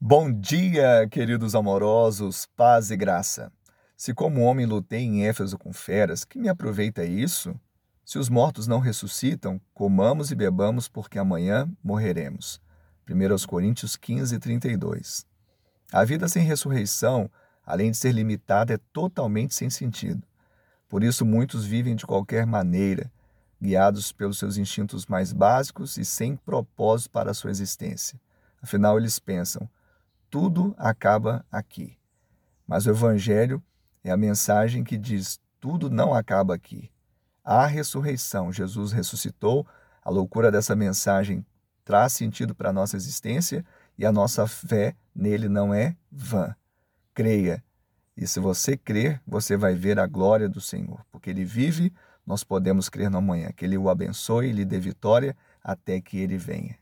Bom dia, queridos amorosos, paz e graça. Se como homem lutei em Éfeso com feras, que me aproveita isso? Se os mortos não ressuscitam, comamos e bebamos, porque amanhã morreremos. 1 Coríntios 15, 32. A vida sem ressurreição, além de ser limitada, é totalmente sem sentido. Por isso, muitos vivem de qualquer maneira, guiados pelos seus instintos mais básicos e sem propósito para a sua existência. Afinal, eles pensam: tudo acaba aqui. Mas o Evangelho é a mensagem que diz: tudo não acaba aqui. Há ressurreição. Jesus ressuscitou. A loucura dessa mensagem traz sentido para a nossa existência e a nossa fé nele não é vã. Creia. E se você crer, você vai ver a glória do Senhor, porque ele vive, nós podemos crer no amanhã. Que ele o abençoe e lhe dê vitória até que ele venha.